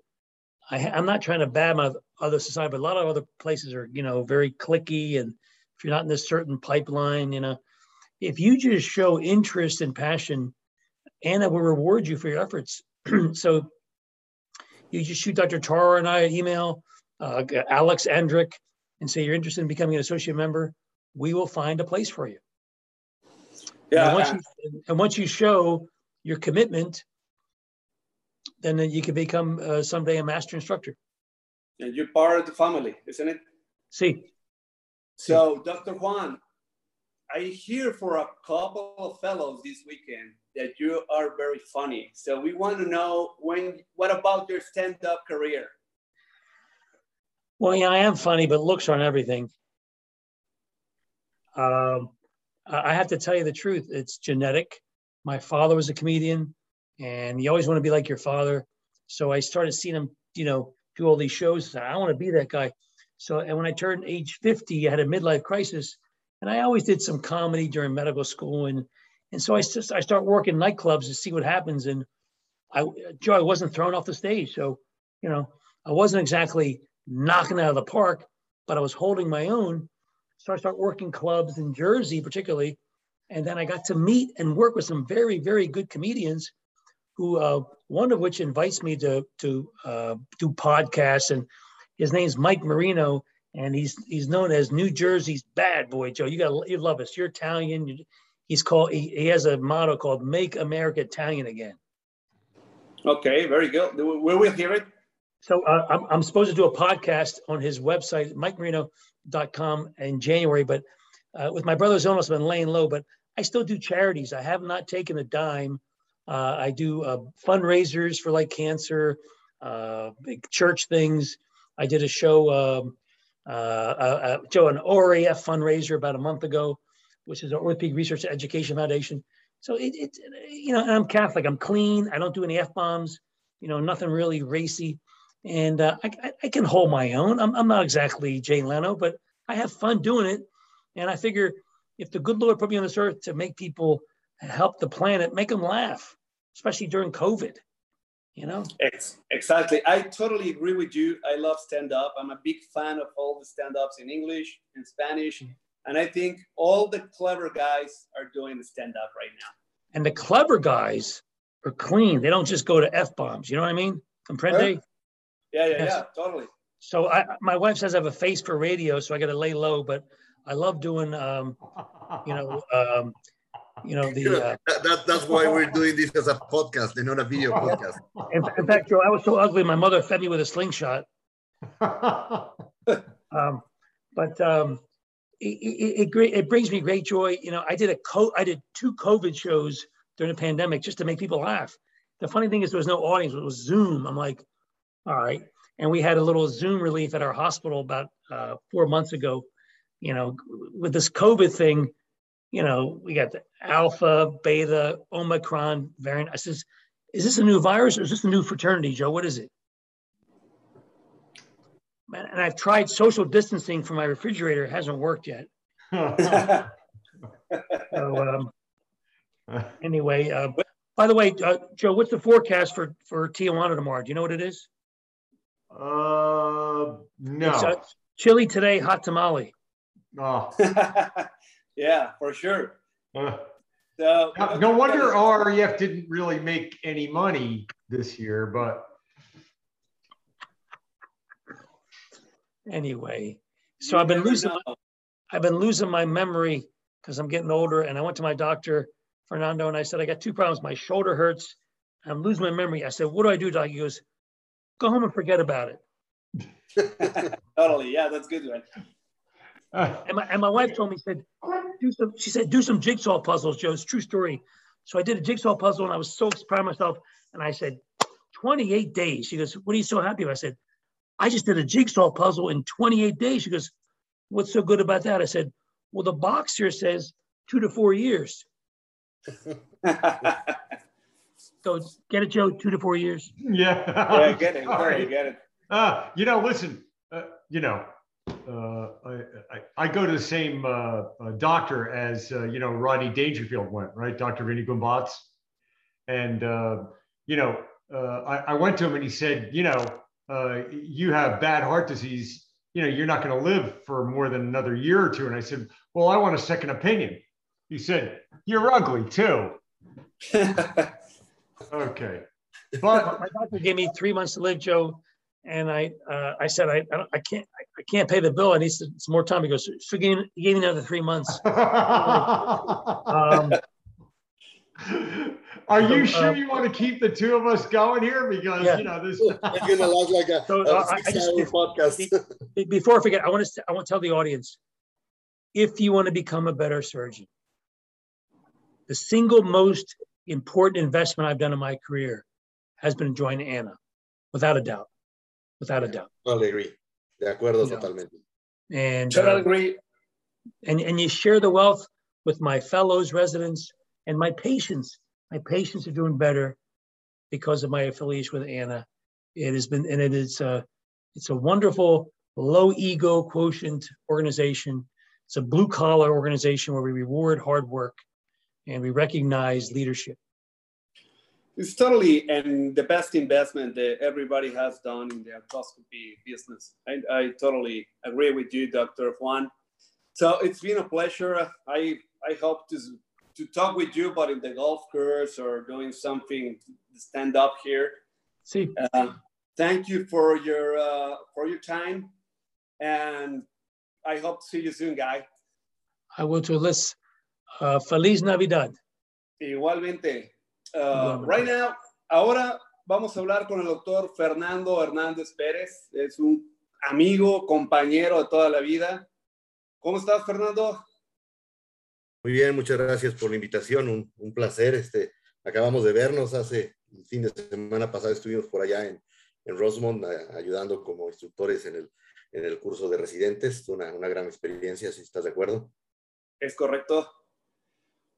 I, am not trying to badmouth other society, but a lot of other places are, you know, very clicky. And if you're not in this certain pipeline, you know, if you just show interest and passion, ANA will reward you for your efforts. <clears throat> so you just shoot Dr. Tauro and I an email, uh, Alex Andrick, and say you're interested in becoming an associate member. We will find a place for you. Yeah. And once you, and once you show your commitment, then you can become uh, someday a master instructor. And you're part of the family, isn't it? See. So, Dr. Juan, I hear for a couple of fellows this weekend that you are very funny. So we want to know when. What about your stand-up career? Well, yeah, I am funny, but looks aren't everything. Um, I have to tell you the truth. It's genetic. My father was a comedian, and you always want to be like your father. So I started seeing him, you know, do all these shows. I want to be that guy. So, and when I turned age 50, I had a midlife crisis, and I always did some comedy during medical school, and and so I just I start working nightclubs to see what happens. And I Joe, I wasn't thrown off the stage, so you know, I wasn't exactly knocking out of the park, but I was holding my own. So I start working clubs in Jersey, particularly, and then I got to meet and work with some very, very good comedians who, uh, one of which invites me to, to uh, do podcasts. And his name's Mike Marino. And he's, he's known as New Jersey's bad boy, Joe. You got you love us. You're Italian. You, he's called, he, he has a motto called make America Italian again. Okay, very good. Where will hear it? So uh, I'm, I'm supposed to do a podcast on his website, mikemarino.com in January, but uh, with my brother's illness, I've been laying low, but I still do charities. I have not taken a dime. Uh, I do uh, fundraisers for like cancer, uh, big church things. I did a show, um, uh, uh, Joe, an OREF fundraiser about a month ago, which is an Orthopedic Research Education Foundation. So it, it, you know, I'm Catholic. I'm clean. I don't do any f bombs. You know, nothing really racy, and uh, I, I, can hold my own. I'm, I'm not exactly Jay Leno, but I have fun doing it. And I figure if the good Lord put me on this earth to make people help the planet, make them laugh, especially during COVID. You know? Exactly. I totally agree with you. I love stand up. I'm a big fan of all the stand ups in English and Spanish. Mm-hmm. And I think all the clever guys are doing the stand up right now. And the clever guys are clean. They don't just go to F bombs. You know what I mean? Comprende? Yeah, yeah, yes. yeah, totally. So I, my wife says I have a face for radio, so I got to lay low, but I love doing, um, you know, um, you know the. Uh, that, that's why we're doing this as a podcast and not a video <laughs> podcast. In, in fact, Joe, I was so ugly. My mother fed me with a slingshot. <laughs> um, but um, it, it, it, it, brings me great joy. You know, I did a co- I did two COVID shows during the pandemic just to make people laugh. The funny thing is there was no audience; it was Zoom. I'm like, all right. And we had a little Zoom relief at our hospital about uh, four months ago. You know, with this COVID thing, you know, we got the alpha, beta, omicron variant. I says, is this a new virus or is this a new fraternity, Joe? What is it? Man, and I've tried social distancing from my refrigerator. It hasn't worked yet. <laughs> so, um, anyway, uh, by the way, uh, Joe, what's the forecast for, for Tijuana tomorrow? Do you know what it is? Uh, no. It's, uh, chili today, hot tamale. Oh. <laughs> Yeah, for sure. Uh, so, no, no wonder REF didn't really make any money this year, but anyway. So I've been losing my, I've been losing my memory because I'm getting older and I went to my doctor, Fernando, and I said, I got two problems. My shoulder hurts. I'm losing my memory. I said, what do I do, doc? He goes, go home and forget about it. <laughs> totally. Yeah, that's good, right? <laughs> and, my, and my wife told me, said, do some, she said, do some jigsaw puzzles, Joe. It's true story. So I did a jigsaw puzzle and I was so proud of myself. And I said, 28 days. She goes, What are you so happy about? I said, I just did a jigsaw puzzle in 28 days. She goes, What's so good about that? I said, Well, the box here says two to four years. <laughs> so get it, Joe, two to four years. Yeah. yeah, get it. <laughs> All right. Get it. Uh, you know, listen, uh, you know, uh, I, I, I, go to the same uh, uh, doctor as, uh, you know, Rodney Dangerfield went, right? Dr. Vinny Gumbatz. And, you know, I, I, went to him and he said, you know, you have bad heart disease. You know, you're not going to live for more than another year or two. And I said, well, I want a second opinion. He said, you're ugly too. <laughs> okay. But my doctor gave me three months to live, Joe and I uh, I said I I, can't I can't pay the bill. I need some more time. He goes, so he gave, he gave me another three months. <laughs> um, Are you so, sure uh, you want to keep the two of us going here? Because yeah. you know this <laughs> is gonna look like a, so, a uh, just, <laughs> podcast. before I forget, I want to I want to tell the audience, if you want to become a better surgeon, the single most important investment I've done in my career has been joining ANA, without a doubt without a doubt. Totally agree. De acuerdo you totalmente. And totally uh, agree. And and you share the wealth with my fellows, residents, and my patients. My patients are doing better because of my affiliation with ANA. It has been, and it is a, it's a wonderful low ego quotient organization. It's a blue collar organization where we reward hard work and we recognize leadership. It's totally and the best investment that everybody has done in the arthroscopy business. I, I totally agree with you, Dr. Juan. So it's been a pleasure. I I hope to to talk with you, but in the golf course or doing something stand up here. See. Uh, thank you for your uh, for your time, and I hope to see you soon, guy. I will to list. Uh, Feliz Navidad. Igualmente. Uh, right now, ahora vamos a hablar con el doctor Fernando Hernández Pérez. Es un amigo, compañero de toda la vida. ¿Cómo estás, Fernando? Muy bien, muchas gracias por la invitación. Un, un placer. Este, acabamos de vernos hace el fin de semana pasado. Estuvimos por allá en, en Rosemont ayudando como instructores en el, en el curso de residentes. Una, una gran experiencia, si estás de acuerdo. Es correcto.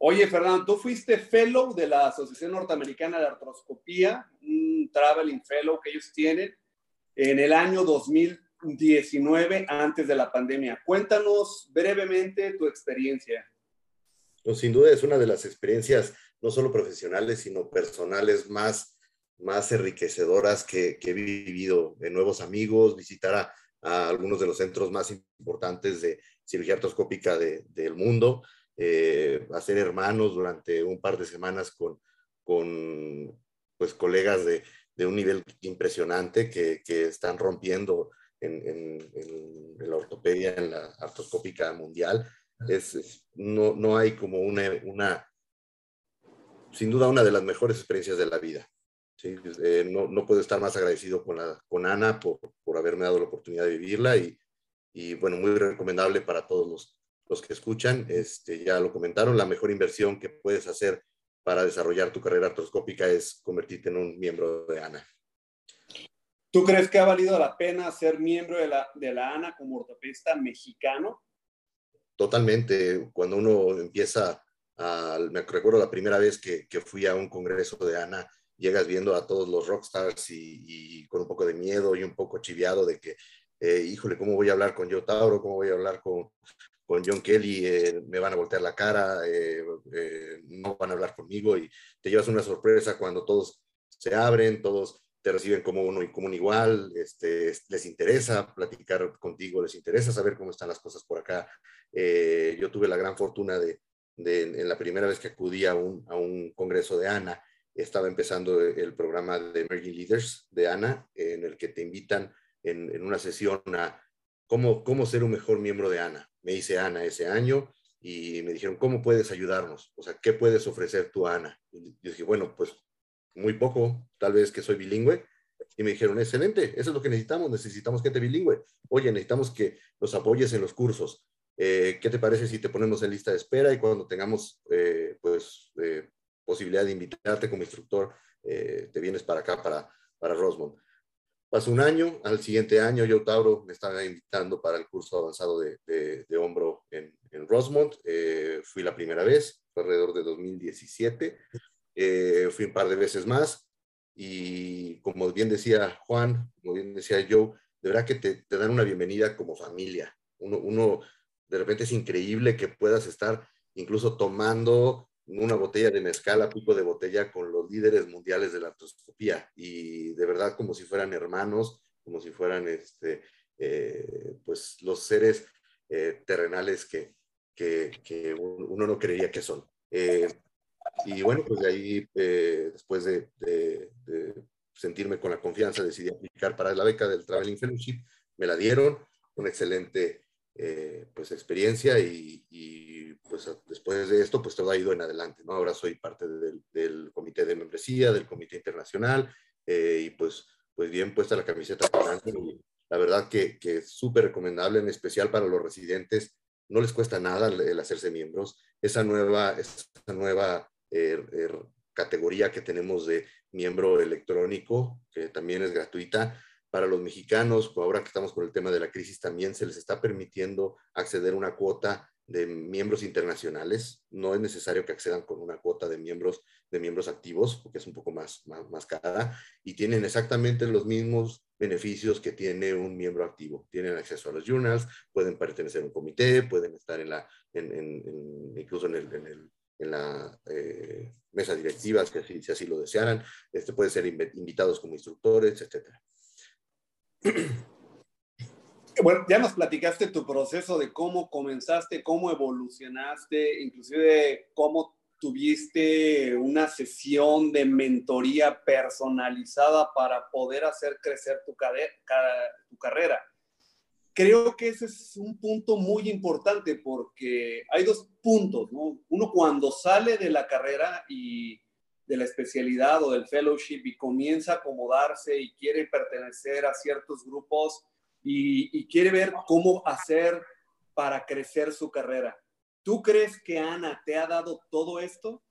Oye, Fernando, tú fuiste fellow de la Asociación Norteamericana de Artroscopía, un traveling fellow que ellos tienen en el año 2019, antes de la pandemia. Cuéntanos brevemente tu experiencia. Pues, sin duda es una de las experiencias, no solo profesionales, sino personales más, más enriquecedoras que, he vivido. De nuevos amigos, visitar a, algunos de los centros más importantes de cirugía artroscópica del mundo eh, hacer hermanos durante un par de semanas con, con pues, colegas de, de un nivel impresionante que, que están rompiendo en, en, en, la ortopedia, en la artroscópica mundial. Es, no, no hay como una, una, sin duda, una de las mejores experiencias de la vida. ¿sí? Eh, no, no, puedo estar más agradecido con, la, con Ana por, por haberme dado la oportunidad de vivirla y, y, bueno, muy recomendable para todos los, los que escuchan, este, ya lo comentaron, la mejor inversión que puedes hacer para desarrollar tu carrera artroscópica es convertirte en un miembro de ANA. ¿Tú crees que ha valido la pena ser miembro de la, de la ANA como ortopedista mexicano? Totalmente. Cuando uno empieza, a, me recuerdo la primera vez que, que, fui a un congreso de ANA, llegas viendo a todos los rockstars y, y con un poco de miedo y un poco chiviado de que, eh, híjole, ¿cómo voy a hablar con Joe Tauro? ¿Cómo voy a hablar con, con John Kelly eh, me van a voltear la cara, eh, eh, no van a hablar conmigo y te llevas una sorpresa cuando todos se abren, todos te reciben como uno y como un igual, este, les interesa platicar contigo, les interesa saber cómo están las cosas por acá. yo tuve la gran fortuna de, en la primera vez que acudí a un, a un congreso de ANA, estaba empezando el programa de Emerging Leaders de ANA, en el que te invitan en, en una sesión a cómo, cómo ser un mejor miembro de ANA me hice Ana ese año y me dijeron, ¿cómo puedes ayudarnos? O sea, ¿qué puedes ofrecer tú, Ana? Y yo dije, bueno, pues muy poco, tal vez que soy bilingüe. Y me dijeron, excelente, eso es lo que necesitamos, necesitamos gente bilingüe. Oye, necesitamos que nos apoyes en los cursos. ¿Qué te parece si te ponemos en lista de espera y cuando tengamos pues posibilidad de invitarte como instructor, te vienes para acá, para, para Rosmond? Pasó un año, al siguiente año yo, Tauro, me estaba invitando para el curso avanzado de, de, hombro en, en Rosemont. Eh, fui la primera vez, fue alrededor de 2017. Eh, fui un par de veces más y como bien decía Juan, como bien decía Joe, de verdad que te, te dan una bienvenida como familia. Uno, uno, de repente es increíble que puedas estar incluso tomando una botella de mezcal a pico de botella con los líderes mundiales de la artroscopía y de verdad como si fueran hermanos, como si fueran este, eh, pues los seres eh, terrenales que, que, uno no creía que son. Eh, y bueno, pues de ahí, después de, de, sentirme con la confianza, decidí aplicar para la beca del Traveling Fellowship, me la dieron, una excelente pues experiencia y, y pues después de esto, pues todo ha ido en adelante, ¿no? Ahora soy parte del, comité de membresía, del comité internacional, eh, y pues, pues bien puesta la camiseta la verdad que, que es súper recomendable, en especial para los residentes, no les cuesta nada el, hacerse miembros, esa nueva, esa nueva eh, eh, categoría que tenemos de miembro electrónico, que también es gratuita, para los mexicanos, ahora que estamos con el tema de la crisis, también se les está permitiendo acceder a una cuota de miembros internacionales. No es necesario que accedan con una cuota de miembros, de miembros activos, porque es un poco más, más, cara, y tienen exactamente los mismos beneficios que tiene un miembro activo. Tienen acceso a los journals, pueden pertenecer a un comité, pueden estar en la, en, incluso en, el, en, la eh, mesa directiva, si así, si así lo desearan. Este puede ser invitados como instructores, etcétera. <clears throat> Bueno, ya nos platicaste tu proceso de cómo comenzaste, cómo evolucionaste, inclusive cómo tuviste una sesión de mentoría personalizada para poder hacer crecer tu, tu carrera. Creo que ese es un punto muy importante porque hay dos puntos, ¿no? Uno cuando sale de la carrera y de la especialidad o del fellowship y comienza a acomodarse y quiere pertenecer a ciertos grupos, y, quiere ver cómo hacer para crecer su carrera. ¿Tú crees que Ana te ha dado todo esto?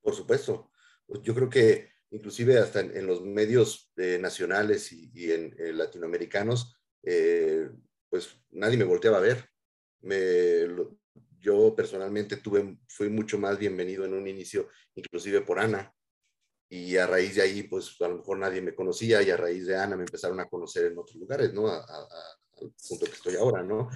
Por supuesto. Yo creo que inclusive hasta en, los medios eh, nacionales y, en, latinoamericanos, eh, pues nadie me volteaba a ver. Yo personalmente tuve, fui mucho más bienvenido en un inicio, inclusive por Ana, y a raíz de ahí, pues a lo mejor nadie me conocía y a raíz de Ana me empezaron a conocer en otros lugares, ¿no? al punto que estoy ahora, ¿no?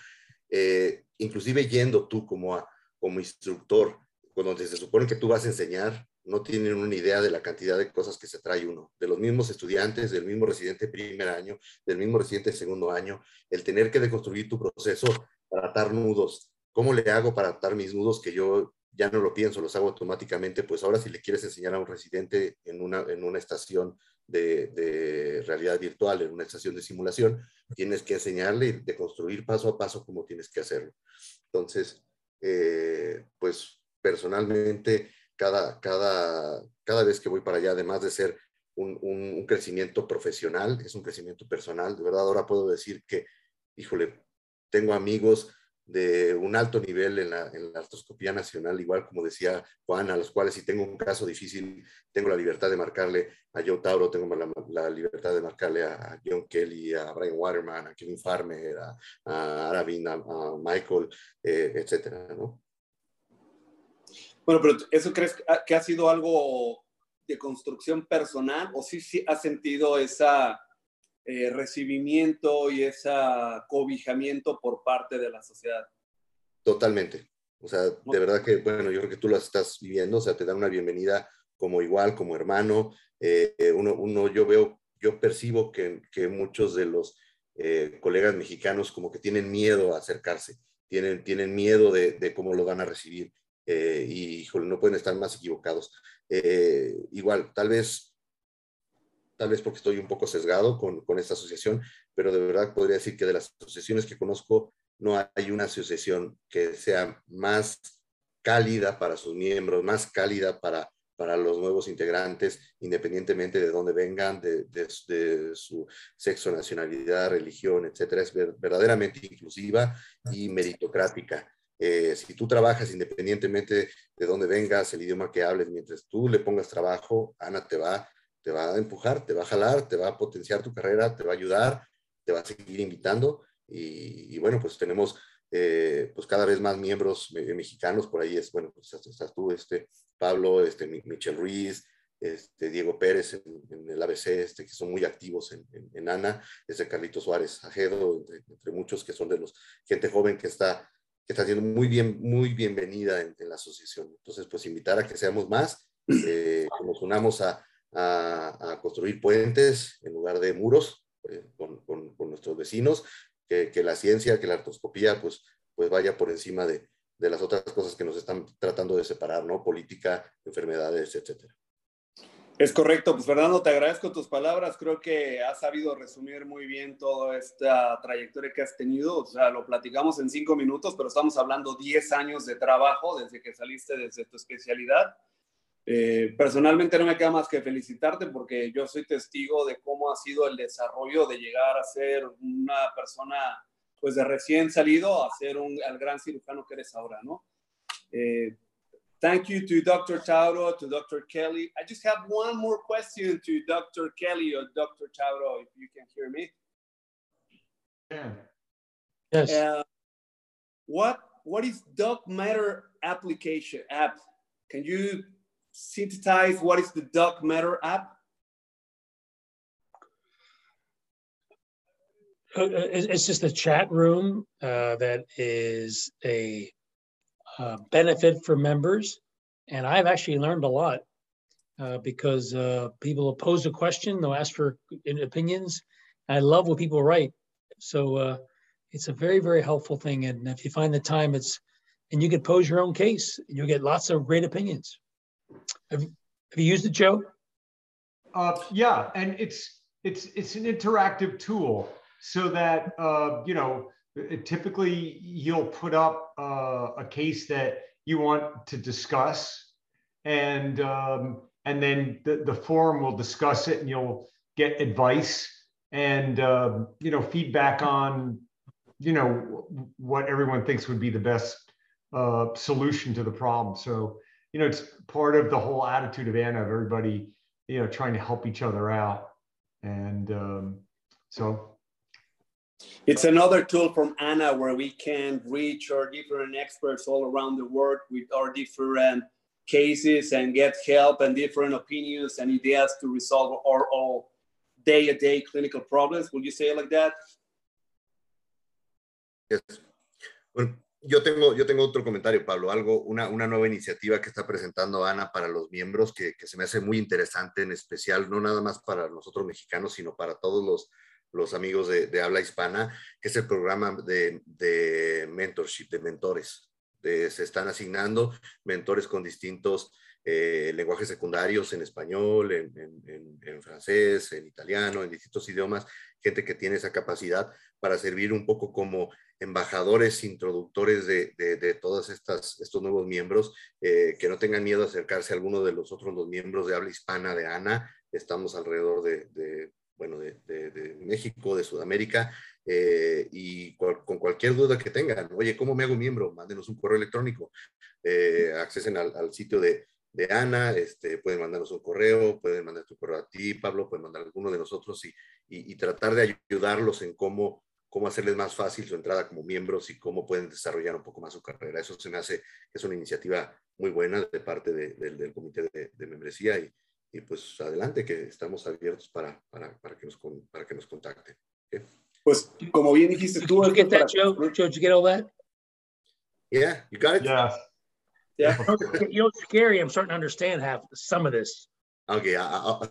Eh, inclusive yendo tú como, como instructor, cuando se supone que tú vas a enseñar, no tienen una idea de la cantidad de cosas que se trae uno, de los mismos estudiantes, del mismo residente primer año, del mismo residente segundo año, el tener que deconstruir tu proceso para atar nudos. ¿Cómo le hago para atar mis nudos que yo ya no lo pienso, los hago automáticamente, pues ahora si le quieres enseñar a un residente en una, en una estación de, realidad virtual, en una estación de simulación, tienes que enseñarle de construir paso a paso cómo tienes que hacerlo. Entonces, eh, pues personalmente, cada, cada, cada vez que voy para allá, además de ser un, un, crecimiento profesional, es un crecimiento personal, de verdad ahora puedo decir que, híjole, tengo amigos de un alto nivel en la, en la, artroscopía nacional, igual como decía Juan, a los cuales si tengo un caso difícil, tengo la libertad de marcarle a Joe Tauro, tengo la, libertad de marcarle a, John Kelly, a Brian Waterman, a Kevin Farmer, a, a a, Michael, eh, etcétera, ¿no? Bueno, pero ¿eso crees que ha sido algo de construcción personal o sí, sí has sentido esa eh, recibimiento y ese cobijamiento por parte de la sociedad. Totalmente. O sea, de verdad que, bueno, yo creo que tú lo estás viviendo, o sea, te dan una bienvenida como igual, como hermano. Eh, uno, uno, yo veo, yo percibo que, que muchos de los eh, colegas mexicanos como que tienen miedo a acercarse, tienen, tienen miedo de, de cómo lo van a recibir. y, híjole, no pueden estar más equivocados. igual, tal vez tal vez porque estoy un poco sesgado con, con, esta asociación, pero de verdad podría decir que de las asociaciones que conozco, no hay una asociación que sea más cálida para sus miembros, más cálida para, para los nuevos integrantes, independientemente de dónde vengan, de, su sexo, nacionalidad, religión, etcétera. Es verdaderamente inclusiva y meritocrática. Eh, si tú trabajas independientemente de dónde vengas, el idioma que hables, mientras tú le pongas trabajo, Ana te va, te va a empujar, te va a jalar, te va a potenciar tu carrera, te va a ayudar, te va a seguir invitando. Y, bueno, pues tenemos eh, pues cada vez más miembros mexicanos, por ahí es, bueno, pues estás tú, este, Pablo, este, Michel Ruiz, este, Diego Pérez en, el ABC, este, que son muy activos en, en, ANA, este Carlito Suárez Ajedo, entre, muchos que son de los gente joven que está, que está siendo muy bien, muy bienvenida en, la asociación. Entonces, pues invitar a que seamos más, <clears throat> eh, que nos unamos a, a, construir puentes en lugar de muros eh, con, con, con, nuestros vecinos, que, que, la ciencia, que la artroscopía, pues, pues vaya por encima de, de las otras cosas que nos están tratando de separar, ¿no? Política, enfermedades, etcétera. Es correcto, pues Fernando, te agradezco tus palabras. Creo que has sabido resumir muy bien toda esta trayectoria que has tenido. O sea, lo platicamos en cinco minutos, pero estamos hablando 10 años de trabajo desde que saliste desde tu especialidad. Eh, personalmente no me queda más que felicitarte porque yo soy testigo de cómo ha sido el desarrollo de llegar a ser una persona pues de recién salido a ser un, el gran cirujano que eres ahora, ¿no? Eh, thank you to Dr. Tauro, to Dr. Kelly. I just have one more question to Dr. Kelly or Dr. Tauro, if you can hear me. Yeah. Yes. Uh, what what is Doc Matter application app? Can you synthesize what is the Doc Matter app? Uh, uh, it's just a chat room uh, that is a uh, benefit for members. And I've actually learned a lot uh, because uh, people pose a question, they'll ask for opinions. I love what people write. So it's a very, very helpful thing. And if you find the time, it's, and you can pose your own case you'll get lots of great opinions. Have, have you used it, Joe? yeah, and it's, it's, it's an interactive tool so that uh, you know typically you'll put up uh, a case that you want to discuss and um, and then the, the forum will discuss it and you'll get advice and uh, you know feedback on you know what everyone thinks would be the best uh, solution to the problem so you know it's part of the whole attitude of ANA of everybody you know trying to help each other out and um, so it's another tool from ANA where we can reach our different experts all around the world with our different cases and get help and different opinions and ideas to resolve our all day-to-day clinical problems. Would you say it like that? Yes. Bueno, yo tengo, yo tengo otro comentario, Pablo, algo, una, una nueva iniciativa que está presentando Ana para los miembros que, se me hace muy interesante, en especial, no nada más para nosotros mexicanos, sino para todos los los amigos de, habla hispana, que es el programa de mentorship, de mentores. se están asignando mentores con distintos eh, lenguajes secundarios en español, en, francés, en italiano, en distintos idiomas, gente que tiene esa capacidad para servir un poco como embajadores, introductores de, todos estas, estos nuevos miembros, eh, que no tengan miedo a acercarse a alguno de los otros dos miembros de habla hispana de ANA. Estamos alrededor de bueno, de, de, México, de Sudamérica, eh, y con cualquier duda que tengan, oye, ¿cómo me hago miembro? Mándenos un correo electrónico, eh, accesen al, al sitio de, de, Ana, este, pueden mandarnos un correo, pueden mandar tu correo a ti, Pablo, pueden mandar a alguno de nosotros y, y, y, tratar de ayudarlos en cómo, cómo hacerles más fácil su entrada como miembros y cómo pueden desarrollar un poco más su carrera. Eso se me hace es una iniciativa muy buena de parte del comité de, de membresía y, y pues adelante, que estamos abiertos para, para, para, que, nos, para que nos contacten. ¿Okay? Pues como bien dijiste tú. Get all that? Yeah, you got it? Yeah. Yeah. you know, it's scary. I'm starting to understand half some of this. Okay. I,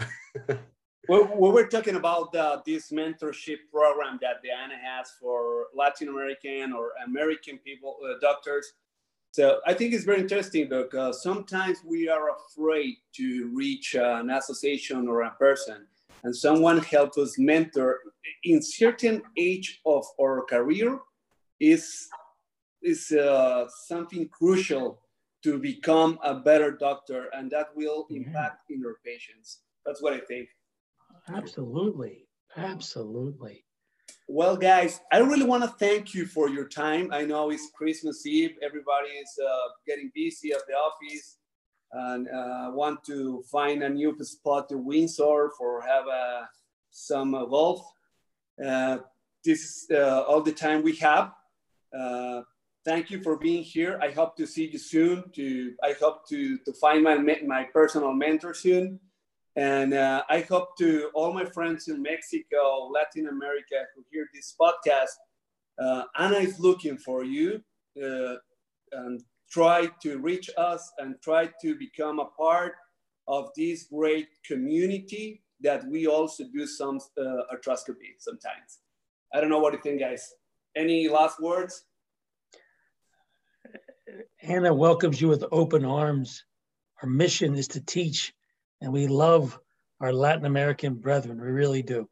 <laughs> well, we were talking about uh, this mentorship program that Diana has for Latin American or American people, uh, doctors so I think it's very interesting because sometimes we are afraid to reach an association or a person and someone helps us mentor in certain age of our career is, is uh, something crucial to become a better doctor, and that will impact yeah. in your patients. That's what I think. Absolutely. Absolutely. Well, guys, I really want to thank you for your time. I know it's Christmas Eve. Everybody is uh, getting busy at the office and uh, want to find a new spot to Windsor for have uh, some uh, golf. Uh, this is uh, all the time we have. Thank you for being here. I hope to see you soon. To I hope to to find my my personal mentor soon. And uh, I hope to all my friends in Mexico, Latin America who hear this podcast, uh, ANA is looking for you uh, and try to reach us and try to become a part of this great community that we also do some uh, arthroscopy sometimes. I don't know what you think, guys. Any last words? ANA welcomes you with open arms. Our mission is to teach and we love our Latin American brethren. We really do.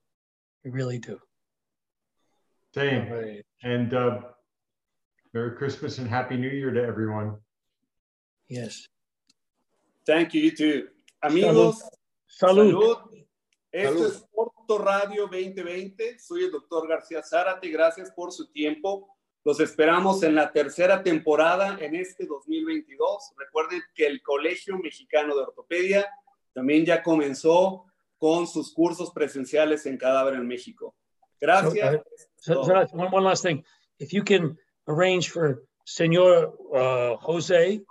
We really do. Same. Right. And uh, Merry Christmas and Happy New Year to everyone. Yes. Thank you, you too. Amigos, salud. salud. Esto es Porto Radio 2020. Soy el doctor García Zárate. Gracias por su tiempo. Los esperamos en la tercera temporada en este 2022. Recuerden que el Colegio Mexicano de Ortopedia también ya comenzó con sus cursos presenciales en Cadáver en México. Gracias. So, one, one, last thing. If you can arrange for Senor uh, Jose,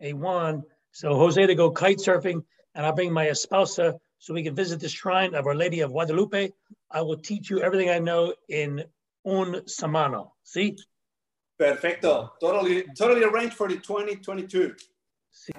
a Juan, so Jose to go kite surfing, and I'll bring my esposa so we can visit the shrine of Our Lady of Guadalupe. I will teach you everything I know in un semana. See? Perfecto. Totally, totally arranged for the 2022. See?